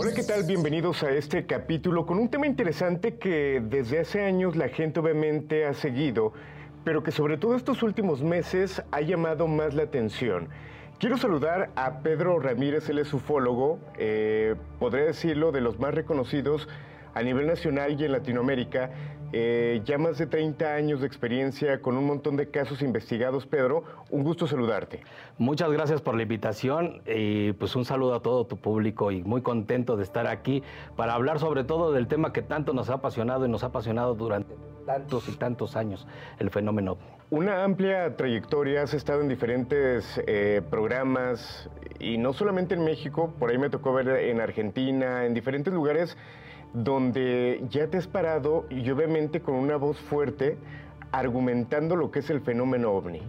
Hola, ¿qué tal? Bienvenidos a este capítulo con un tema interesante que desde hace años la gente obviamente ha seguido, pero que sobre todo estos últimos meses ha llamado más la atención. Quiero saludar a Pedro Ramírez, él es ufólogo, eh, podría decirlo, de los más reconocidos a nivel nacional y en Latinoamérica. Eh, ya más de 30 años de experiencia con un montón de casos investigados. Pedro, un gusto saludarte. Muchas gracias por la invitación y pues un saludo a todo tu público y muy contento de estar aquí para hablar sobre todo del tema que tanto nos ha apasionado y nos ha apasionado durante tantos y tantos años, el fenómeno Una amplia trayectoria, has estado en diferentes eh, programas y no solamente en México, por ahí me tocó ver en Argentina, en diferentes lugares donde ya te has parado y obviamente con una voz fuerte argumentando lo que es el fenómeno ovni.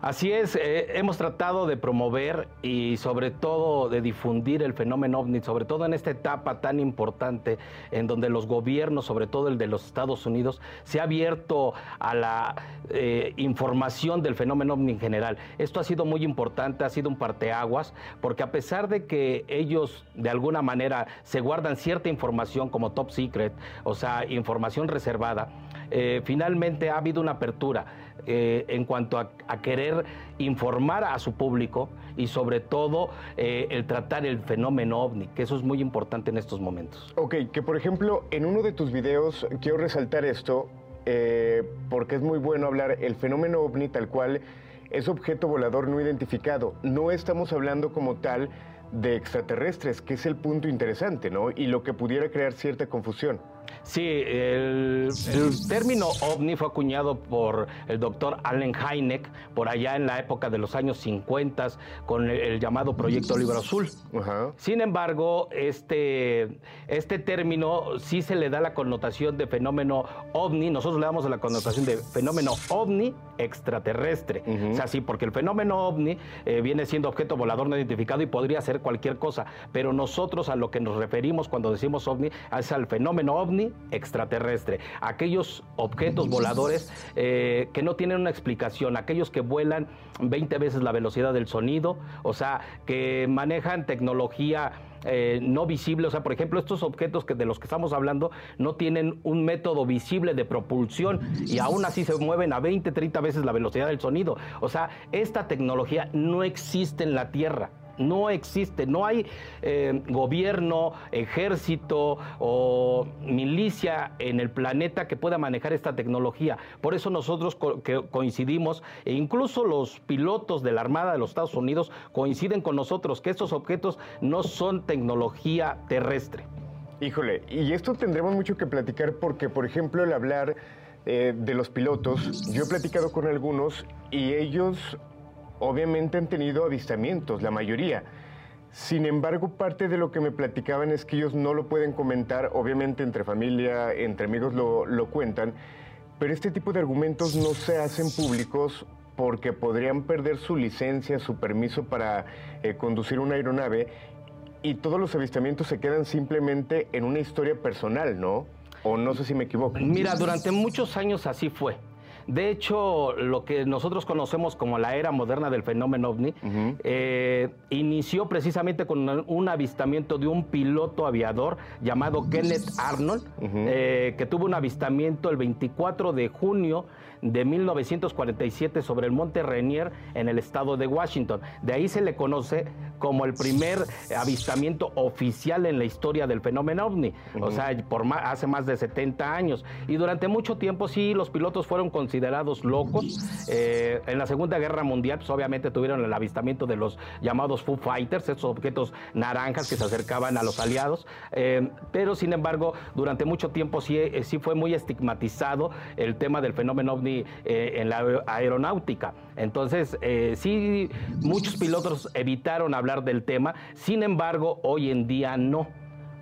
Así es, eh, hemos tratado de promover y sobre todo de difundir el fenómeno ovni, sobre todo en esta etapa tan importante en donde los gobiernos, sobre todo el de los Estados Unidos, se ha abierto a la eh, información del fenómeno ovni en general. Esto ha sido muy importante, ha sido un parteaguas, porque a pesar de que ellos de alguna manera se guardan cierta información como top secret, o sea, información reservada, eh, finalmente ha habido una apertura eh, en cuanto a, querer informar a su público y sobre todo eh, el tratar el fenómeno ovni, que eso es muy importante en estos momentos. Ok, que por ejemplo en uno de tus videos quiero resaltar esto eh, porque es muy bueno hablar el fenómeno ovni tal cual es objeto volador no identificado. No estamos hablando como tal de extraterrestres, que es el punto interesante, ¿no? Y lo que pudiera crear cierta confusión. Sí, el, el, término ovni fue acuñado por el doctor Allen Hynek por allá en la época de los años 50 con el, el llamado Proyecto Libro Azul. Ajá. Sin embargo, este, este término sí se le da la connotación de fenómeno ovni, nosotros le damos la connotación de fenómeno ovni extraterrestre. Uh -huh. O sea, sí, porque el fenómeno ovni eh, viene siendo objeto volador no identificado y podría ser cualquier cosa, pero nosotros a lo que nos referimos cuando decimos ovni es al fenómeno ovni extraterrestre, aquellos objetos voladores eh, que no tienen una explicación, aquellos que vuelan 20 veces la velocidad del sonido, o sea, que manejan tecnología eh, no visible, o sea, por ejemplo, estos objetos que de los que estamos hablando no tienen un método visible de propulsión y aún así se mueven a 20, 30 veces la velocidad del sonido. O sea, esta tecnología no existe en la Tierra no existe, no hay eh, gobierno, ejército o milicia en el planeta que pueda manejar esta tecnología. Por eso nosotros que coincidimos e incluso los pilotos de la Armada de los Estados Unidos coinciden con nosotros que estos objetos no son tecnología terrestre. Híjole, y esto tendremos mucho que platicar porque, por ejemplo, el hablar eh, de los pilotos, yo he platicado con algunos y ellos obviamente han tenido avistamientos, la mayoría. Sin embargo, parte de lo que me platicaban es que ellos no lo pueden comentar, obviamente entre familia, entre amigos lo, lo cuentan, pero este tipo de argumentos no se hacen públicos porque podrían perder su licencia, su permiso para eh, conducir una aeronave y todos los avistamientos se quedan simplemente en una historia personal, ¿no? O no sé si me equivoco. Mira, durante muchos años así fue. De hecho, lo que nosotros conocemos como la era moderna del fenómeno ovni uh -huh. eh, inició precisamente con un avistamiento de un piloto aviador llamado Kenneth Arnold, uh -huh. eh, que tuvo un avistamiento el 24 de junio de 1947 sobre el monte Rainier en el estado de Washington. De ahí se le conoce como el primer avistamiento oficial en la historia del fenómeno ovni, o sea, por hace más de 70 años. Y durante mucho tiempo sí, los pilotos fueron considerados locos. Eh, en la Segunda Guerra Mundial, pues obviamente tuvieron el avistamiento de los llamados Foo Fighters, esos objetos naranjas que se acercaban a los aliados, eh, pero sin embargo, durante mucho tiempo sí, eh, sí fue muy estigmatizado el tema del fenómeno ovni en la aeronáutica. Entonces, sí, muchos pilotos evitaron hablar del tema, sin embargo, hoy en día no.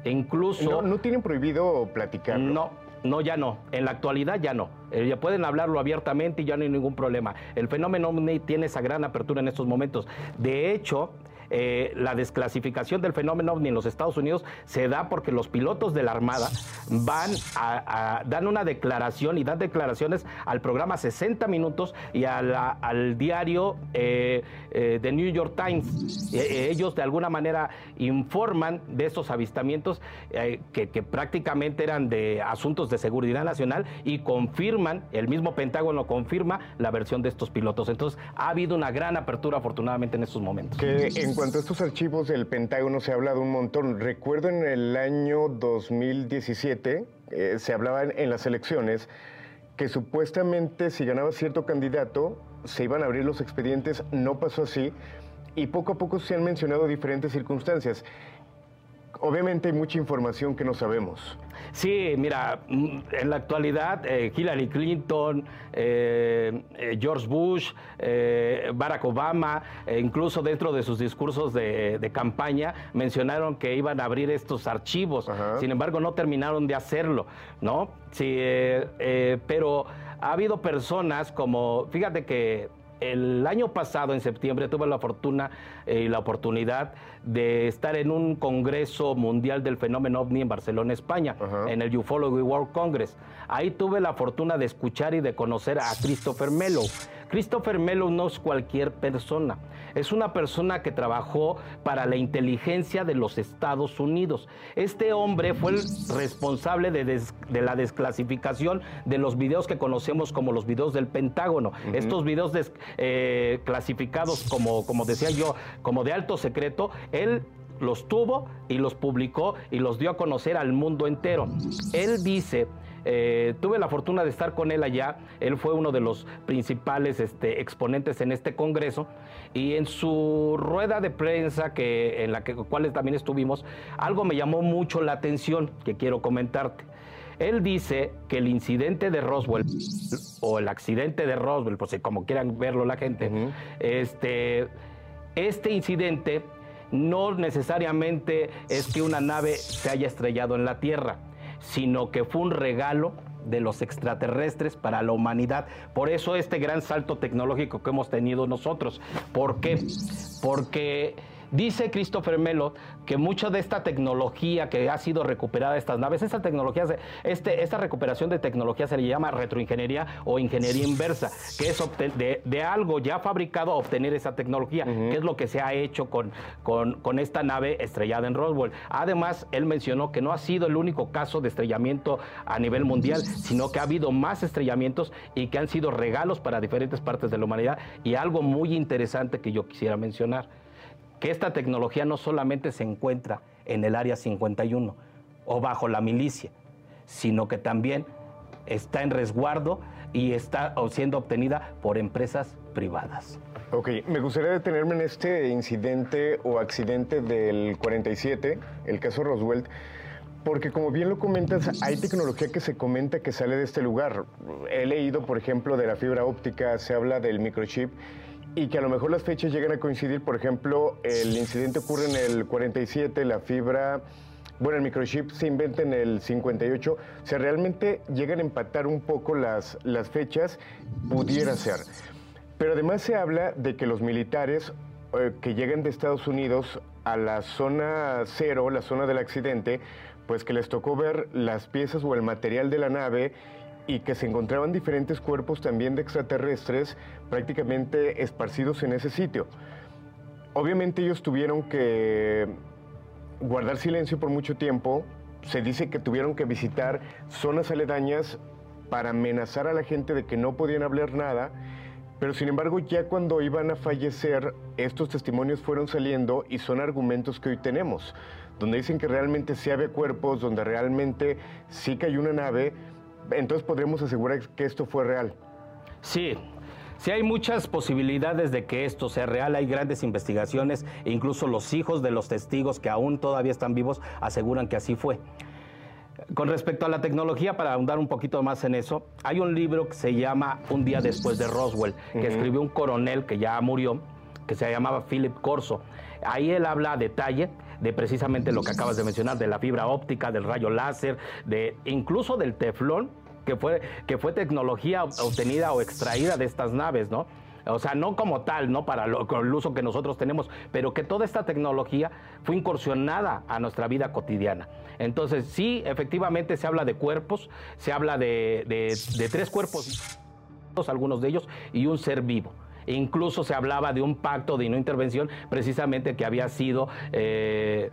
Incluso... No, tienen prohibido platicar. No, no, ya no. En la actualidad ya no. Eh, ya pueden hablarlo abiertamente y ya no hay ningún problema. El fenómeno tiene esa gran apertura en estos momentos. De hecho, eh, la desclasificación del fenómeno ovni en los Estados Unidos se da porque los pilotos de la Armada van a, dan una declaración y dan declaraciones al programa 60 Minutos y al diario eh, eh, The New York Times. ellos de alguna manera informan de estos avistamientos que, que prácticamente eran de asuntos de seguridad nacional y confirman, el mismo Pentágono confirma la versión de estos pilotos. Entonces ha habido una gran apertura afortunadamente en estos momentos. Cuanto a estos archivos del Pentágono se ha hablado un montón. Recuerdo en el año 2017, eh, se hablaba en las elecciones que supuestamente si ganaba cierto candidato se iban a abrir los expedientes, no pasó así y poco a poco se han mencionado diferentes circunstancias obviamente hay mucha información que no sabemos. Sí, mira, mm, en la actualidad eh, Hillary Clinton, eh, eh, George Bush, Barack Obama, incluso dentro de sus discursos de, campaña mencionaron que iban a abrir estos archivos. Sin embargo, no terminaron de hacerlo, ¿no? Sí, pero ha habido personas como, fíjate que el año pasado, en septiembre, tuve la fortuna y la oportunidad de estar en un congreso mundial del fenómeno ovni en Barcelona, España, en el Ufology World Congress. Ahí tuve la fortuna de escuchar y de conocer a Christopher Mello. Christopher Mello no es cualquier persona, es una persona que trabajó para la inteligencia de los Estados Unidos. Este hombre fue el responsable de, la desclasificación de los videos que conocemos como los videos del Pentágono. Estos videos eh, clasificados como, como decía yo, como de alto secreto, él los tuvo y los publicó y los dio a conocer al mundo entero. Él dice eh, tuve la fortuna de estar con él allá. Él fue uno de los principales este, exponentes en este congreso. Y en su rueda de prensa, que, en la que, cual también estuvimos, algo me llamó mucho la atención que quiero comentarte. Él dice que el incidente de Roswell, o el accidente de Roswell, pues como quieran verlo la gente, este, este incidente no necesariamente es que una nave se haya estrellado en la Tierra, sino que fue un regalo de los extraterrestres para la humanidad. Por eso este gran salto tecnológico que hemos tenido nosotros. ¿Por qué? Porque Dice Christopher Melo que mucha de esta tecnología que ha sido recuperada de estas naves, esta tecnología, este, esta recuperación de tecnología se le llama retroingeniería o ingeniería inversa, que es de, algo ya fabricado obtener esa tecnología, que es lo que se ha hecho con, con, esta nave estrellada en Roswell. Además, él mencionó que no ha sido el único caso de estrellamiento a nivel mundial, sino que ha habido más estrellamientos y que han sido regalos para diferentes partes de la humanidad. Y algo muy interesante que yo quisiera mencionar que esta tecnología no solamente se encuentra en el área 51 o bajo la milicia, sino que también está en resguardo y está siendo obtenida por empresas privadas. Ok, me gustaría detenerme en este incidente o accidente del 47, el caso Roswell, porque como bien lo comentas, hay tecnología que se comenta que sale de este lugar. He leído, por ejemplo, de la fibra óptica, se habla del microchip y que a lo mejor las fechas llegan a coincidir. Por ejemplo, el incidente ocurre en el 47, la fibra, bueno, el microchip se inventa en el 58. O sea, realmente llegan a empatar un poco las, las fechas, pudiera ser. Pero además se habla de que los militares eh, que llegan de Estados Unidos a la zona cero, la zona del accidente, pues que les tocó ver las piezas o el material de la nave y que se encontraban diferentes cuerpos también de extraterrestres prácticamente esparcidos en ese sitio. Obviamente ellos tuvieron que guardar silencio por mucho tiempo, se dice que tuvieron que visitar zonas aledañas para amenazar a la gente de que no podían hablar nada Pero sin embargo, ya cuando iban a fallecer, estos testimonios fueron saliendo y son argumentos que hoy tenemos, donde dicen que realmente sí había cuerpos, donde realmente sí cayó una nave, entonces podremos asegurar que esto fue real. Sí, Sí hay muchas posibilidades de que esto sea real, hay grandes investigaciones e incluso los hijos de los testigos que aún todavía están vivos aseguran que así fue. Con respecto a la tecnología, para ahondar un poquito más en eso, hay un libro que se llama Un día después de Roswell, que escribió un coronel que ya murió, que se llamaba Philip Corso. Ahí él habla a detalle de precisamente lo que acabas de mencionar, de la fibra óptica, del rayo láser, de incluso del teflón, que fue, que fue tecnología obtenida o extraída de estas naves, ¿no? O sea, no como tal, no para lo, el uso que nosotros tenemos, pero que toda esta tecnología fue incursionada a nuestra vida cotidiana. Entonces, sí, efectivamente se habla de cuerpos, se habla de, de tres cuerpos, algunos de ellos, y un ser vivo. Incluso se hablaba de un pacto de no intervención precisamente que había sido eh,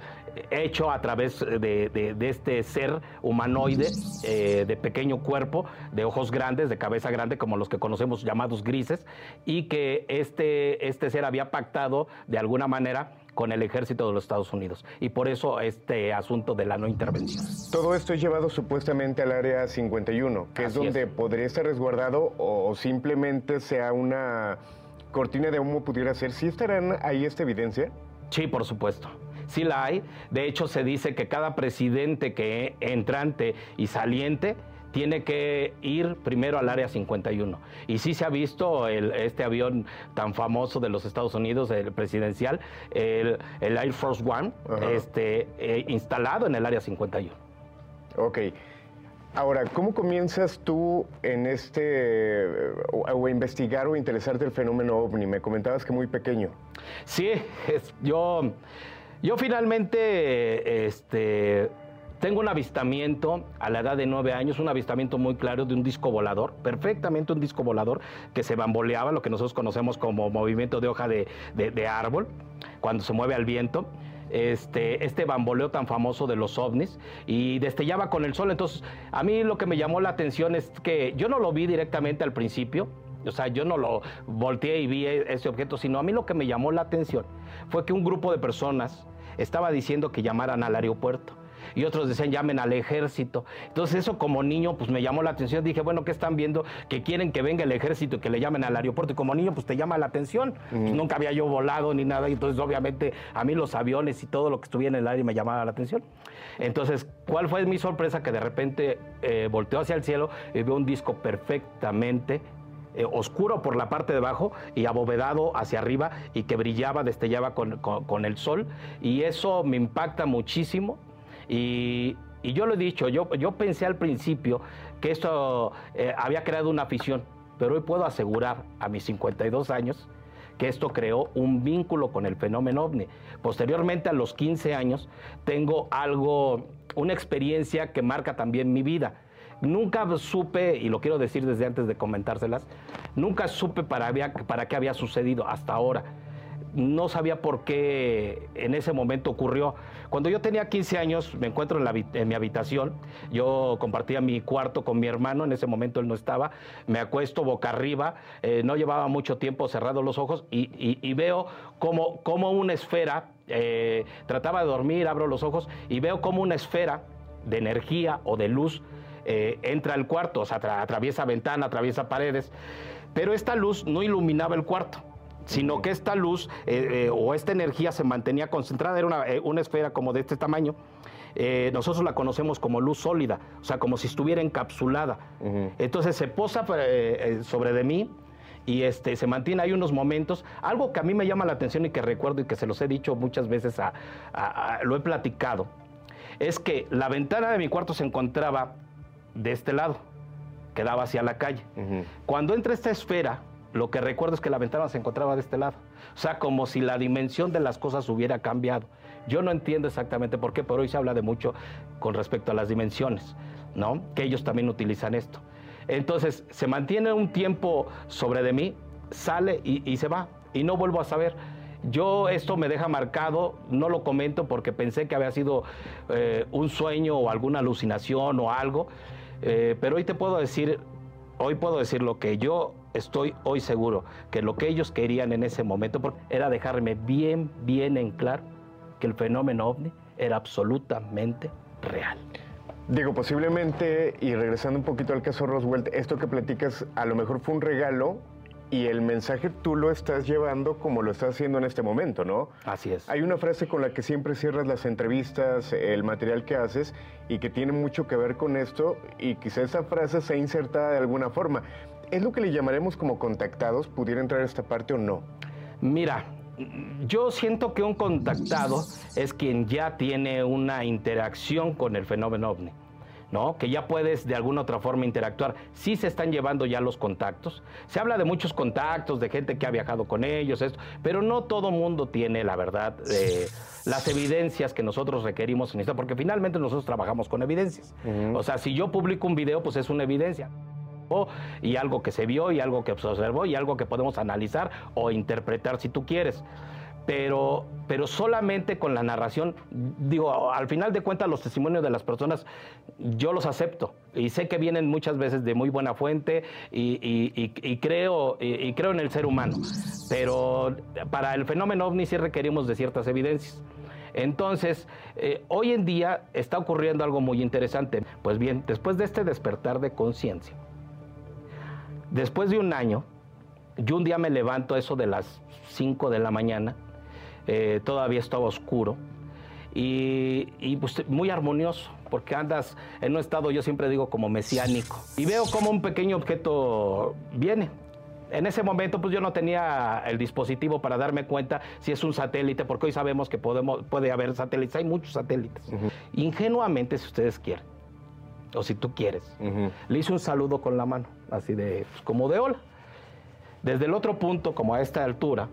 hecho a través de, este ser humanoide eh, de pequeño cuerpo, de ojos grandes, de cabeza grande, como los que conocemos llamados grises, y que este, este ser había pactado de alguna manera con el ejército de los Estados Unidos. Y por eso este asunto de la no intervención. Todo esto es llevado supuestamente al área 51, que es donde podría estar resguardado o simplemente sea una cortina de humo pudiera ser. ¿Sí estarán ahí esta evidencia? Sí, por supuesto. Sí la hay. De hecho, se dice que cada presidente que entrante y saliente tiene que ir primero al área 51. Y sí se ha visto este avión tan famoso de los Estados Unidos, el presidencial, el, Air Force One, este, eh, instalado en el área 51. Ok. Ahora, ¿cómo comienzas tú en este, o, a investigar o interesarte el fenómeno ovni? Me comentabas que muy pequeño. Sí, yo, yo finalmente, este, tengo un avistamiento a la edad de nueve años, un avistamiento muy claro de un disco volador, perfectamente un disco volador que se bamboleaba, lo que nosotros conocemos como movimiento de hoja de, de árbol, cuando se mueve al viento este, este bamboleo tan famoso de los ovnis y destellaba con el sol. Entonces, a mí lo que me llamó la atención es que yo no lo vi directamente al principio, o sea, yo no lo volteé y vi e, ese objeto, sino a mí lo que me llamó la atención fue que un grupo de personas estaba diciendo que llamaran al aeropuerto y otros decían llamen al ejército. Entonces eso como niño pues me llamó la atención, dije, bueno, ¿qué están viendo? Que quieren que venga el ejército y que le llamen al aeropuerto y como niño pues te llama la atención. Pues, nunca había yo volado ni nada y entonces obviamente a mí los aviones y todo lo que estuviera en el aire me llamaba la atención. Entonces, ¿cuál fue mi sorpresa? Que de repente eh, volteó hacia el cielo y veo un disco perfectamente eh, oscuro por la parte de abajo y abovedado hacia arriba y que brillaba, destellaba con, con, el sol. Y eso me impacta muchísimo y, yo lo he dicho, yo, yo pensé al principio que esto eh, había creado una afición, pero hoy puedo asegurar a mis 52 años que esto creó un vínculo con el fenómeno ovni. Posteriormente, a los 15 años, tengo algo, una experiencia que marca también mi vida. Nunca supe, y lo quiero decir desde antes de comentárselas, nunca supe para, para qué había sucedido hasta ahora no sabía por qué en ese momento ocurrió. Cuando yo tenía 15 años, me encuentro en, mi habitación, yo compartía mi cuarto con mi hermano, en ese momento él no estaba, me acuesto boca arriba, eh, no llevaba mucho tiempo cerrado los ojos y, veo como, como, una esfera, eh, trataba de dormir, abro los ojos y veo como una esfera de energía o de luz eh, entra al cuarto, o sea, atraviesa ventana, atraviesa paredes, pero esta luz no iluminaba el cuarto sino que esta luz eh, eh, o esta energía se mantenía concentrada, era una, eh, esfera como de este tamaño. nosotros la conocemos como luz sólida, o sea, como si estuviera encapsulada. Entonces se posa sobre de mí y este, se mantiene ahí unos momentos. Algo que a mí me llama la atención y que recuerdo y que se los he dicho muchas veces, lo he platicado, es que la ventana de mi cuarto se encontraba de este lado, que daba hacia la calle. Cuando entra esta esfera, lo que recuerdo es que la ventana se encontraba de este lado. O sea, como si la dimensión de las cosas hubiera cambiado. Yo no entiendo exactamente por qué, pero hoy se habla de mucho con respecto a las dimensiones, ¿no? Que ellos también utilizan esto. Entonces, se mantiene un tiempo sobre de mí, sale y, se va, y no vuelvo a saber. Yo esto me deja marcado, no lo comento porque pensé que había sido eh, un sueño o alguna alucinación o algo, eh, pero hoy te puedo decir hoy puedo decir lo que yo estoy hoy seguro, que lo que ellos querían en ese momento era dejarme bien, bien en claro que el fenómeno ovni era absolutamente real. Digo, posiblemente, y regresando un poquito al caso Roswell, esto que platicas a lo mejor fue un regalo y el mensaje tú lo estás llevando como lo estás haciendo en este momento, ¿no? Así es. Hay una frase con la que siempre cierras las entrevistas, el material que haces y que tiene mucho que ver con esto y quizá esa frase sea insertada de alguna forma. ¿Es lo que le llamaremos como contactados? ¿Pudiera entrar a esta parte o no? Mira, yo siento que un contactado es quien ya tiene una interacción con el fenómeno ovni. ¿no? Que ya puedes de alguna otra forma interactuar. Sí se están llevando ya los contactos. Se habla de muchos contactos, de gente que ha viajado con ellos, esto, pero no todo mundo tiene la verdad, eh, las evidencias que nosotros requerimos en esto, porque finalmente nosotros trabajamos con evidencias. O sea, si yo publico un video, pues es una evidencia y algo que se vio y algo que se observó y algo que podemos analizar o interpretar si tú quieres. Pero, pero solamente con la narración, digo, al final de cuentas los testimonios de las personas yo los acepto y sé que vienen muchas veces de muy buena fuente y, creo, y, creo en el ser humano, pero para el fenómeno ovni sí requerimos de ciertas evidencias. Entonces, eh, hoy en día está ocurriendo algo muy interesante. Pues bien, después de este despertar de conciencia, Después de un año, yo un día me levanto eso de las 5 de la mañana, eh, todavía estaba oscuro, y, pues, muy armonioso, porque andas en un estado, yo siempre digo, como mesiánico. Y veo como un pequeño objeto viene. En ese momento, pues yo no tenía el dispositivo para darme cuenta si es un satélite, porque hoy sabemos que podemos, puede haber satélites, hay muchos satélites. Ingenuamente, si ustedes quieren, o si tú quieres. Le hice un saludo con la mano, así de, pues, como de hola. Desde el otro punto, como a esta altura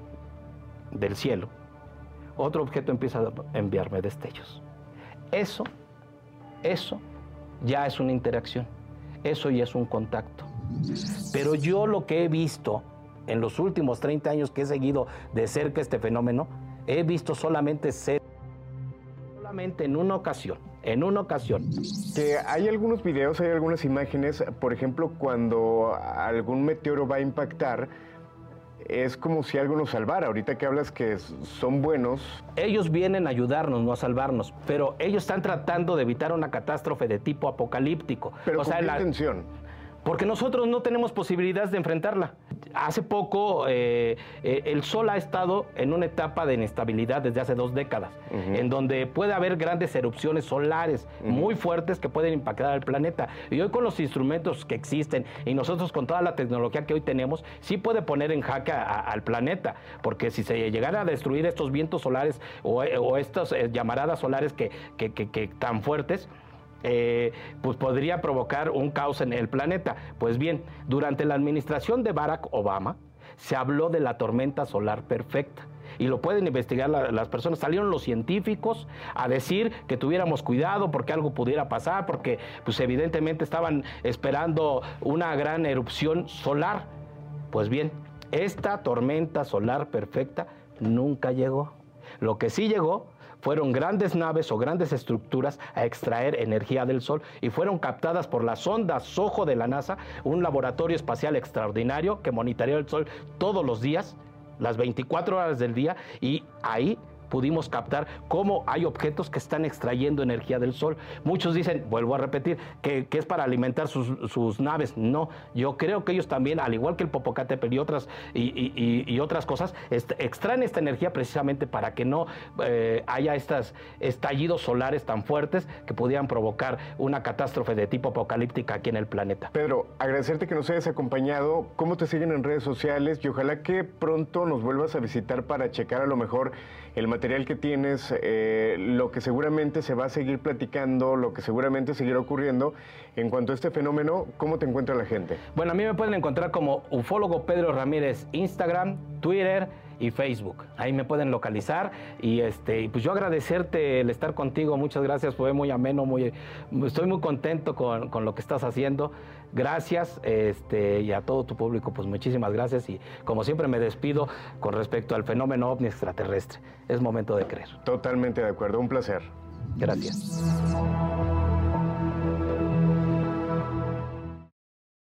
del cielo, otro objeto empieza a enviarme destellos. Eso, eso ya es una interacción, eso ya es un contacto. Pero yo lo que he visto en los últimos 30 años que he seguido de cerca este fenómeno, he visto solamente ser, solamente en una ocasión, en una ocasión. Que hay algunos videos, hay algunas imágenes, por ejemplo, cuando algún meteoro va a impactar, es como si algo nos salvara. Ahorita que hablas que son buenos. Ellos vienen a ayudarnos, no a salvarnos, pero ellos están tratando de evitar una catástrofe de tipo apocalíptico. Pero o sea, la intención porque nosotros no tenemos posibilidades de enfrentarla. Hace poco eh, eh, el Sol ha estado en una etapa de inestabilidad desde hace dos décadas, en donde puede haber grandes erupciones solares muy fuertes que pueden impactar al planeta. Y hoy con los instrumentos que existen y nosotros con toda la tecnología que hoy tenemos, sí puede poner en jaque al planeta, porque si se llegara a destruir estos vientos solares o, estas eh, llamaradas solares que, que, que tan fuertes, eh, pues podría provocar un caos en el planeta. Pues bien, durante la administración de Barack Obama se habló de la tormenta solar perfecta y lo pueden investigar las personas. Salieron los científicos a decir que tuviéramos cuidado porque algo pudiera pasar, porque pues evidentemente estaban esperando una gran erupción solar. Pues bien, esta tormenta solar perfecta nunca llegó. Lo que sí llegó fueron grandes naves o grandes estructuras a extraer energía del Sol y fueron captadas por la sonda SOHO de la NASA, un laboratorio espacial extraordinario que monitoreó el Sol todos los días, las 24 horas del día, y ahí pudimos captar cómo hay objetos que están extrayendo energía del sol. Muchos dicen, vuelvo a repetir, que, es para alimentar sus, naves. No, yo creo que ellos también, al igual que el Popocatépetl y otras, y, otras cosas, extraen esta energía precisamente para que no eh, haya estos estallidos solares tan fuertes que pudieran provocar una catástrofe de tipo apocalíptica aquí en el planeta. Pedro, agradecerte que nos hayas acompañado. ¿Cómo te siguen en redes sociales? Y ojalá que pronto nos vuelvas a visitar para checar a lo mejor el material que tienes, eh, lo que seguramente se va a seguir platicando, lo que seguramente seguirá ocurriendo. En cuanto a este fenómeno, ¿cómo te encuentra la gente? Bueno, a mí me pueden encontrar como ufólogo Pedro Ramírez, Instagram, Twitter y Facebook. Ahí me pueden localizar y este pues yo agradecerte el estar contigo. Muchas gracias, fue muy ameno, muy estoy muy contento con, con lo que estás haciendo. Gracias este, y a todo tu público, pues muchísimas gracias y como siempre me despido con respecto al fenómeno ovni extraterrestre. Es momento de creer. Totalmente de acuerdo, un placer. Gracias.